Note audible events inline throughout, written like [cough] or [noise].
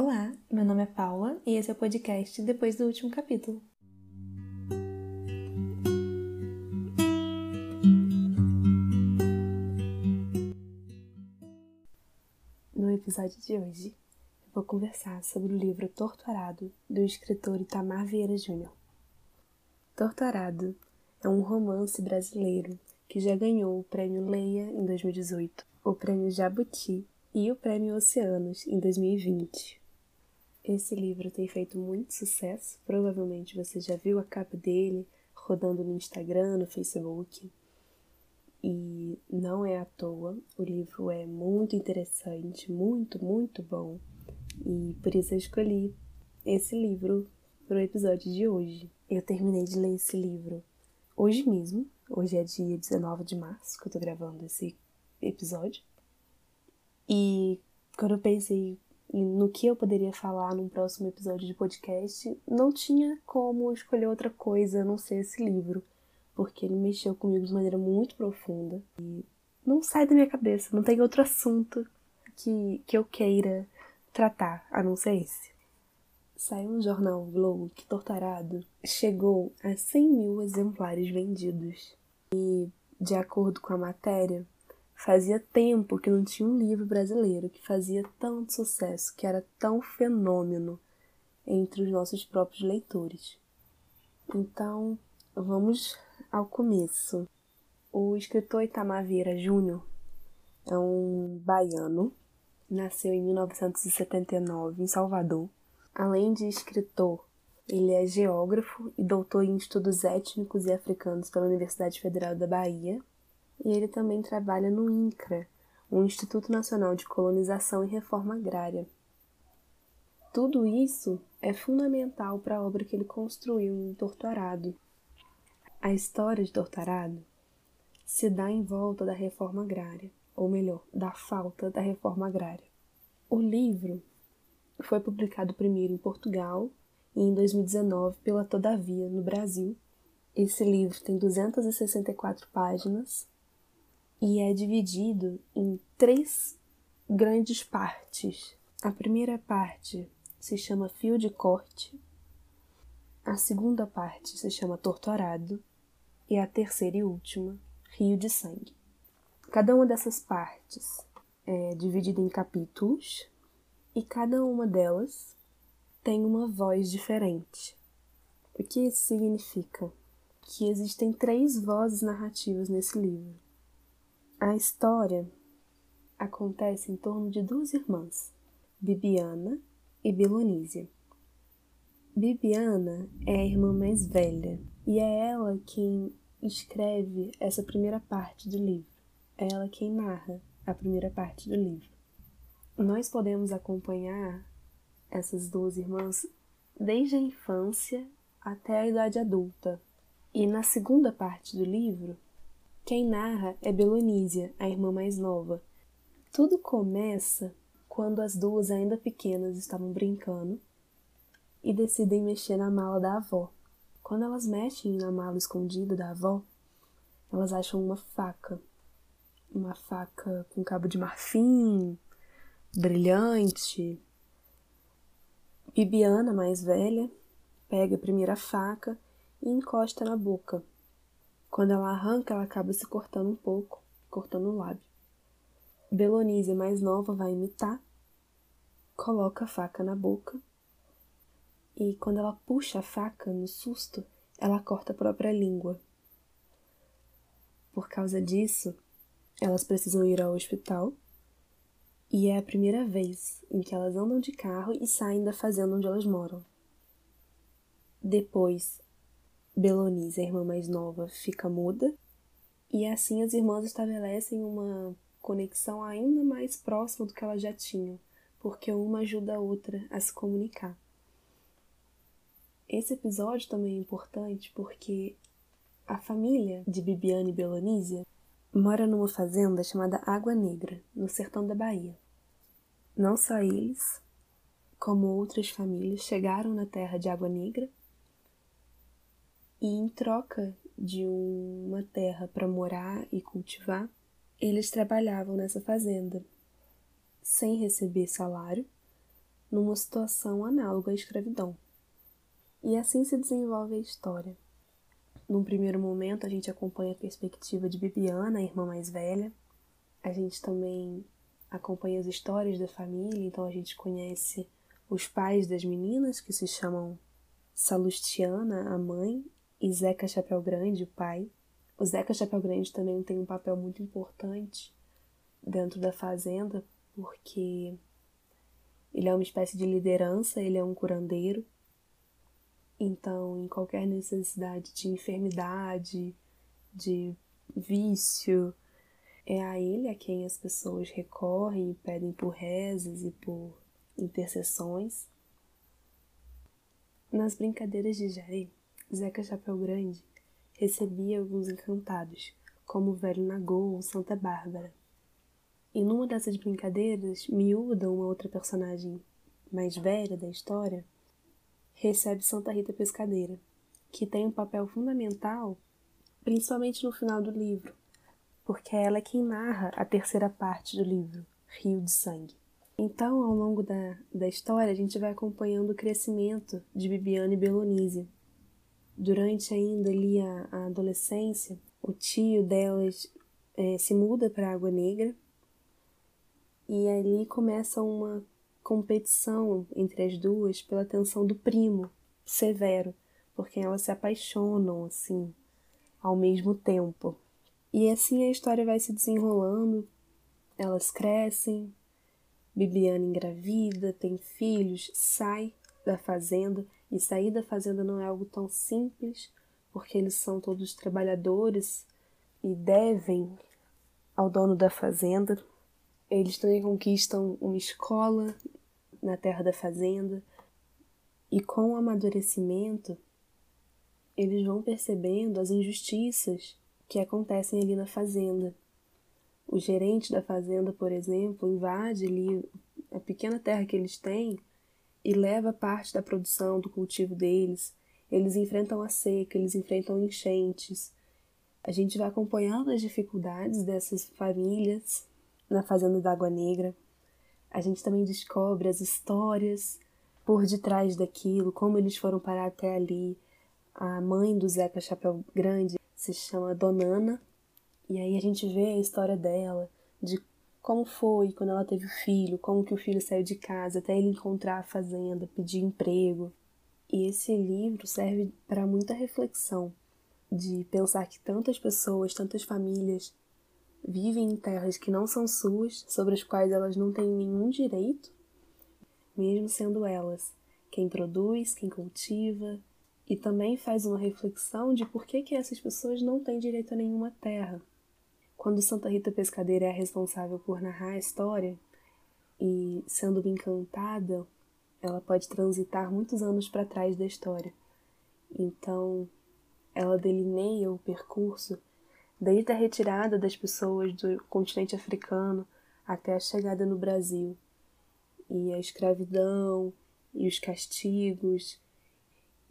Olá, meu nome é Paula e esse é o podcast Depois do Último Capítulo. No episódio de hoje, eu vou conversar sobre o livro Torturado, do escritor Itamar Vieira Júnior. Torturado é um romance brasileiro que já ganhou o Prêmio Leia em 2018, o Prêmio Jabuti e o Prêmio Oceanos em 2020. Esse livro tem feito muito sucesso, provavelmente você já viu a capa dele rodando no Instagram, no Facebook. E não é à toa, o livro é muito interessante, muito, muito bom. E por isso eu escolhi esse livro para o episódio de hoje. Eu terminei de ler esse livro hoje mesmo, hoje é dia 19 de março que eu tô gravando esse episódio. E quando eu pensei no que eu poderia falar num próximo episódio de podcast, não tinha como escolher outra coisa a não ser esse livro, porque ele mexeu comigo de maneira muito profunda e não sai da minha cabeça, não tem outro assunto que, que eu queira tratar a não ser esse. Saiu um jornal Globo que Tortarado chegou a 100 mil exemplares vendidos. E, de acordo com a matéria, Fazia tempo que não tinha um livro brasileiro que fazia tanto sucesso, que era tão fenômeno entre os nossos próprios leitores. Então, vamos ao começo. O escritor Itamar Vieira Júnior é um baiano, nasceu em 1979 em Salvador. Além de escritor, ele é geógrafo e doutor em estudos étnicos e africanos pela Universidade Federal da Bahia e ele também trabalha no INCRA, o Instituto Nacional de Colonização e Reforma Agrária. Tudo isso é fundamental para a obra que ele construiu em Torturado. A história de Torturado se dá em volta da reforma agrária, ou melhor, da falta da reforma agrária. O livro foi publicado primeiro em Portugal e em 2019 pela Todavia, no Brasil. Esse livro tem 264 páginas e é dividido em três grandes partes. A primeira parte se chama Fio de Corte, a segunda parte se chama Torturado e a terceira e última, Rio de Sangue. Cada uma dessas partes é dividida em capítulos e cada uma delas tem uma voz diferente. O que isso significa? Que existem três vozes narrativas nesse livro. A história acontece em torno de duas irmãs, Bibiana e Belonísia. Bibiana é a irmã mais velha e é ela quem escreve essa primeira parte do livro. É ela quem narra a primeira parte do livro. Nós podemos acompanhar essas duas irmãs desde a infância até a idade adulta. E na segunda parte do livro, quem narra é Belonísia, a irmã mais nova. Tudo começa quando as duas, ainda pequenas, estavam brincando e decidem mexer na mala da avó. Quando elas mexem na mala escondida da avó, elas acham uma faca. Uma faca com cabo de marfim, brilhante. Bibiana, mais velha, pega a primeira faca e encosta na boca quando ela arranca, ela acaba se cortando um pouco, cortando o lábio. Belonísia, mais nova, vai imitar, coloca a faca na boca e quando ela puxa a faca no susto, ela corta a própria língua. Por causa disso, elas precisam ir ao hospital e é a primeira vez em que elas andam de carro e saem da fazenda onde elas moram. Depois, Belonise, a irmã mais nova, fica muda, e assim as irmãs estabelecem uma conexão ainda mais próxima do que elas já tinham, porque uma ajuda a outra a se comunicar. Esse episódio também é importante porque a família de Bibiane e Belonísia mora numa fazenda chamada Água Negra, no sertão da Bahia. Não só eles, como outras famílias chegaram na terra de Água Negra e em troca de uma terra para morar e cultivar, eles trabalhavam nessa fazenda sem receber salário, numa situação análoga à escravidão. E assim se desenvolve a história. Num primeiro momento, a gente acompanha a perspectiva de Bibiana, a irmã mais velha. A gente também acompanha as histórias da família, então a gente conhece os pais das meninas, que se chamam Salustiana, a mãe, e Zeca Chapéu Grande, o pai. O Zeca Chapéu Grande também tem um papel muito importante dentro da fazenda, porque ele é uma espécie de liderança, ele é um curandeiro. Então, em qualquer necessidade de enfermidade, de vício, é a ele a quem as pessoas recorrem e pedem por rezas e por intercessões. Nas brincadeiras de Jair, Zeca Chapéu Grande recebia alguns encantados, como o velho Nagô ou Santa Bárbara. E numa dessas brincadeiras, Miúda, uma outra personagem mais velha da história, recebe Santa Rita Pescadeira, que tem um papel fundamental, principalmente no final do livro, porque ela é quem narra a terceira parte do livro, Rio de Sangue. Então, ao longo da, da história, a gente vai acompanhando o crescimento de Bibiana e Belonise. Durante ainda ali a, a adolescência, o tio delas é, se muda para Água Negra e ali começa uma competição entre as duas pela atenção do primo, Severo, porque elas se apaixonam assim ao mesmo tempo. E assim a história vai se desenrolando, elas crescem, Bibiana engravida, tem filhos, sai da fazenda, e sair da fazenda não é algo tão simples, porque eles são todos trabalhadores e devem ao dono da fazenda. Eles também conquistam uma escola na terra da fazenda e com o amadurecimento eles vão percebendo as injustiças que acontecem ali na fazenda. O gerente da fazenda, por exemplo, invade ali a pequena terra que eles têm e leva parte da produção do cultivo deles. Eles enfrentam a seca, eles enfrentam enchentes. A gente vai acompanhando as dificuldades dessas famílias na Fazenda da Água Negra. A gente também descobre as histórias por detrás daquilo, como eles foram parar até ali. A mãe do Zeca Chapéu Grande se chama Donana, e aí a gente vê a história dela, de como foi quando ela teve o filho, como que o filho saiu de casa até ele encontrar a fazenda, pedir emprego. E esse livro serve para muita reflexão, de pensar que tantas pessoas, tantas famílias vivem em terras que não são suas, sobre as quais elas não têm nenhum direito, mesmo sendo elas quem produz, quem cultiva, e também faz uma reflexão de por que, que essas pessoas não têm direito a nenhuma terra. Quando Santa Rita Pescadeira é a responsável por narrar a história, e sendo encantada, ela pode transitar muitos anos para trás da história. Então, ela delineia o percurso desde a retirada das pessoas do continente africano até a chegada no Brasil, e a escravidão, e os castigos,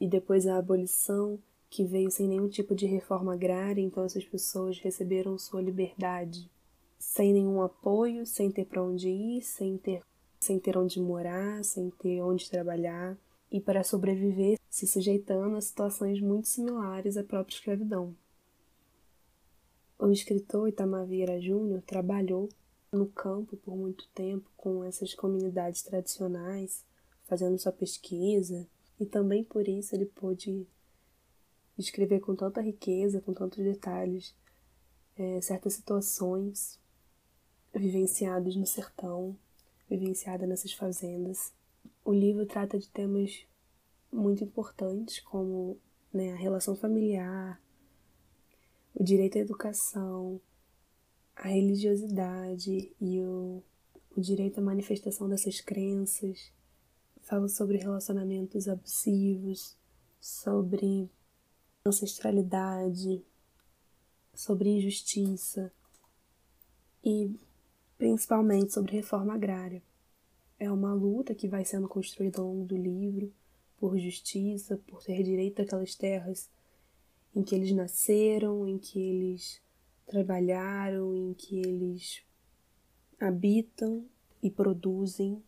e depois a abolição, que veio sem nenhum tipo de reforma agrária, então essas pessoas receberam sua liberdade sem nenhum apoio, sem ter para onde ir, sem ter, sem ter onde morar, sem ter onde trabalhar, e para sobreviver se sujeitando a situações muito similares à própria escravidão. O escritor Itamar Vieira Júnior trabalhou no campo por muito tempo com essas comunidades tradicionais, fazendo sua pesquisa, e também por isso ele pôde escrever com tanta riqueza, com tantos detalhes, é, certas situações vivenciadas no sertão, vivenciadas nessas fazendas. O livro trata de temas muito importantes, como né, a relação familiar, o direito à educação, a religiosidade e o, o direito à manifestação dessas crenças. Fala sobre relacionamentos abusivos, sobre ancestralidade, sobre injustiça e principalmente sobre reforma agrária. É uma luta que vai sendo construída ao longo do livro por justiça, por ter direito àquelas terras em que eles nasceram, em que eles trabalharam, em que eles habitam e produzem.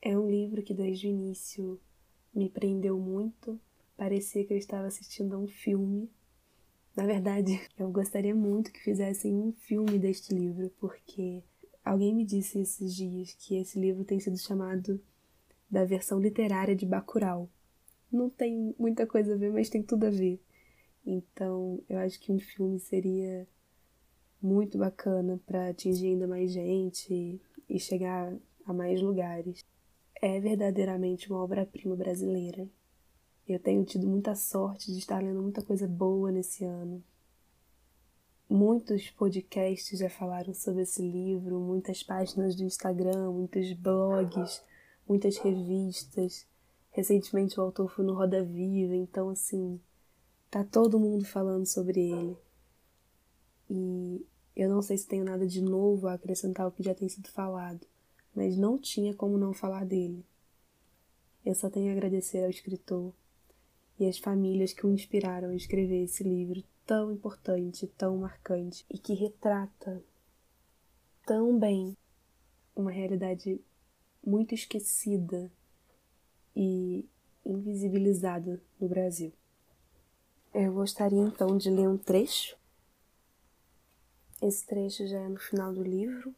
É um livro que desde o início me prendeu muito. Parecia que eu estava assistindo a um filme. Na verdade, [laughs] eu gostaria muito que fizessem um filme deste livro, porque alguém me disse esses dias que esse livro tem sido chamado da versão literária de Bacurau. Não tem muita coisa a ver, mas tem tudo a ver. Então, eu acho que um filme seria muito bacana para atingir ainda mais gente e chegar a mais lugares. É verdadeiramente uma obra-prima brasileira. Eu tenho tido muita sorte de estar lendo muita coisa boa nesse ano. Muitos podcasts já falaram sobre esse livro, muitas páginas do Instagram, muitos blogs, muitas revistas. Recentemente o autor foi no Roda Viva, então assim, Tá todo mundo falando sobre ele. E eu não sei se tenho nada de novo a acrescentar o que já tem sido falado, mas não tinha como não falar dele. Eu só tenho a agradecer ao escritor e às famílias que o inspiraram a escrever esse livro tão importante, tão marcante e que retrata tão bem uma realidade muito esquecida e invisibilizada no Brasil. Eu gostaria então de ler um trecho. Esse trecho já é no final do livro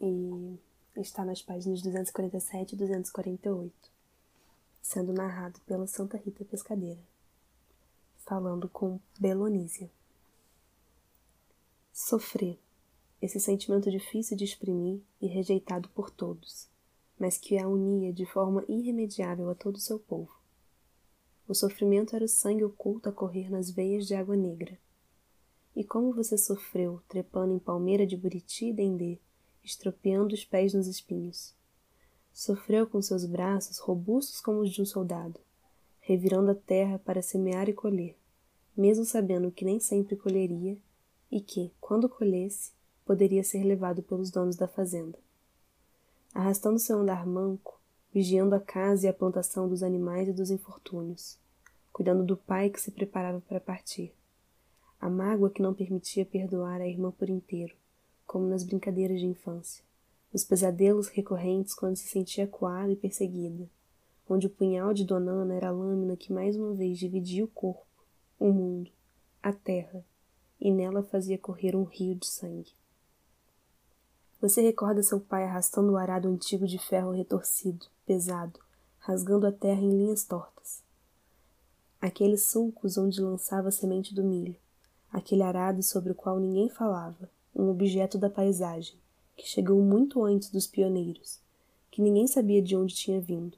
e está nas páginas 247 e 248, sendo narrado pela Santa Rita Pescadeira, falando com Belonísia. Sofrer, esse sentimento difícil de exprimir e rejeitado por todos, mas que a unia de forma irremediável a todo o seu povo o sofrimento era o sangue oculto a correr nas veias de água negra. E como você sofreu, trepando em palmeira de buriti e dendê, estropeando os pés nos espinhos. Sofreu com seus braços robustos como os de um soldado, revirando a terra para semear e colher, mesmo sabendo que nem sempre colheria e que, quando colhesse, poderia ser levado pelos donos da fazenda. Arrastando seu andar manco, vigiando a casa e a plantação dos animais e dos infortúnios, cuidando do pai que se preparava para partir. A mágoa que não permitia perdoar a irmã por inteiro, como nas brincadeiras de infância. Os pesadelos recorrentes quando se sentia coada e perseguida, onde o punhal de Donana era a lâmina que mais uma vez dividia o corpo, o mundo, a terra, e nela fazia correr um rio de sangue. Você recorda seu pai arrastando o arado antigo de ferro retorcido, pesado, rasgando a terra em linhas tortas. Aqueles sulcos onde lançava a semente do milho, aquele arado sobre o qual ninguém falava, um objeto da paisagem, que chegou muito antes dos pioneiros, que ninguém sabia de onde tinha vindo,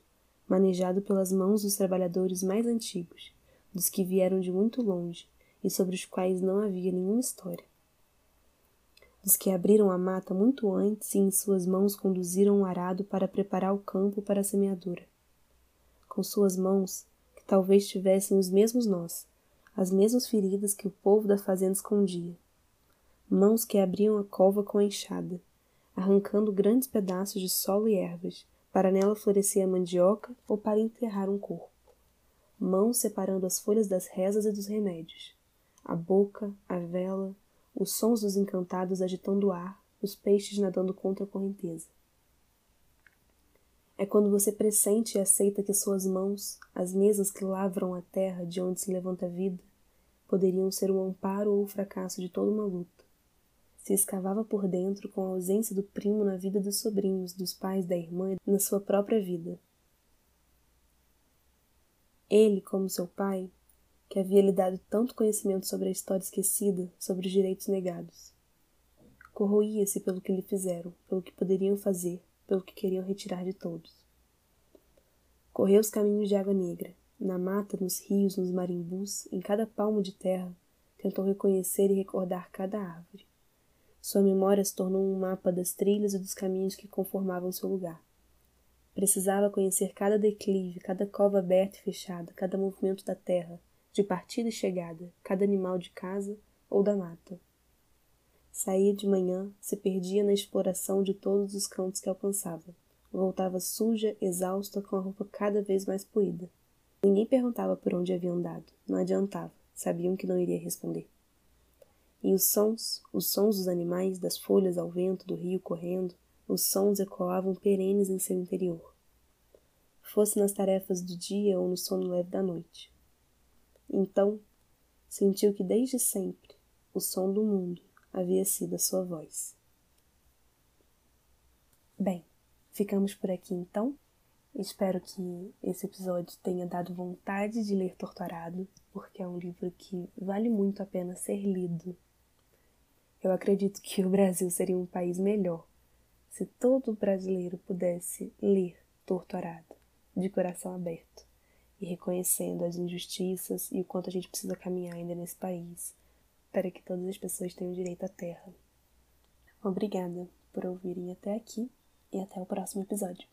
manejado pelas mãos dos trabalhadores mais antigos, dos que vieram de muito longe e sobre os quais não havia nenhuma história dos que abriram a mata muito antes e em suas mãos conduziram o um arado para preparar o campo para a semeadura. Com suas mãos, que talvez tivessem os mesmos nós, as mesmas feridas que o povo da fazenda escondia. Mãos que abriam a cova com a enxada, arrancando grandes pedaços de solo e ervas, para nela florescer a mandioca ou para enterrar um corpo. Mãos separando as folhas das rezas e dos remédios. A boca, a vela, os sons dos encantados agitando o ar, os peixes nadando contra a correnteza. É quando você pressente e aceita que suas mãos, as mesas que lavram a terra de onde se levanta a vida, poderiam ser o amparo ou o fracasso de toda uma luta. Se escavava por dentro com a ausência do primo na vida dos sobrinhos, dos pais, da irmã e na sua própria vida. Ele, como seu pai, que havia lhe dado tanto conhecimento sobre a história esquecida, sobre os direitos negados. Corroía-se pelo que lhe fizeram, pelo que poderiam fazer, pelo que queriam retirar de todos. Correu os caminhos de água negra, na mata, nos rios, nos marimbus, em cada palmo de terra, tentou reconhecer e recordar cada árvore. Sua memória se tornou um mapa das trilhas e dos caminhos que conformavam seu lugar. Precisava conhecer cada declive, cada cova aberta e fechada, cada movimento da terra, de partida e chegada, cada animal de casa ou da mata. Saía de manhã, se perdia na exploração de todos os cantos que alcançava. Voltava suja, exausta, com a roupa cada vez mais poída. Ninguém perguntava por onde havia andado. Não adiantava. Sabiam que não iria responder. E os sons, os sons dos animais, das folhas ao vento, do rio correndo, Os sons ecoavam perenes em seu interior, fosse nas tarefas do dia ou no sono leve da noite. Então, sentiu que desde sempre o som do mundo havia sido a sua voz. Bem, ficamos por aqui então. Espero que esse episódio tenha dado vontade de ler Torturado, porque é um livro que vale muito a pena ser lido. Eu acredito que o Brasil seria um país melhor se todo brasileiro pudesse ler Torturado de coração aberto e reconhecendo as injustiças e o quanto a gente precisa caminhar ainda nesse país para que todas as pessoas tenham direito à terra. Obrigada por ouvirem até aqui e até o próximo episódio.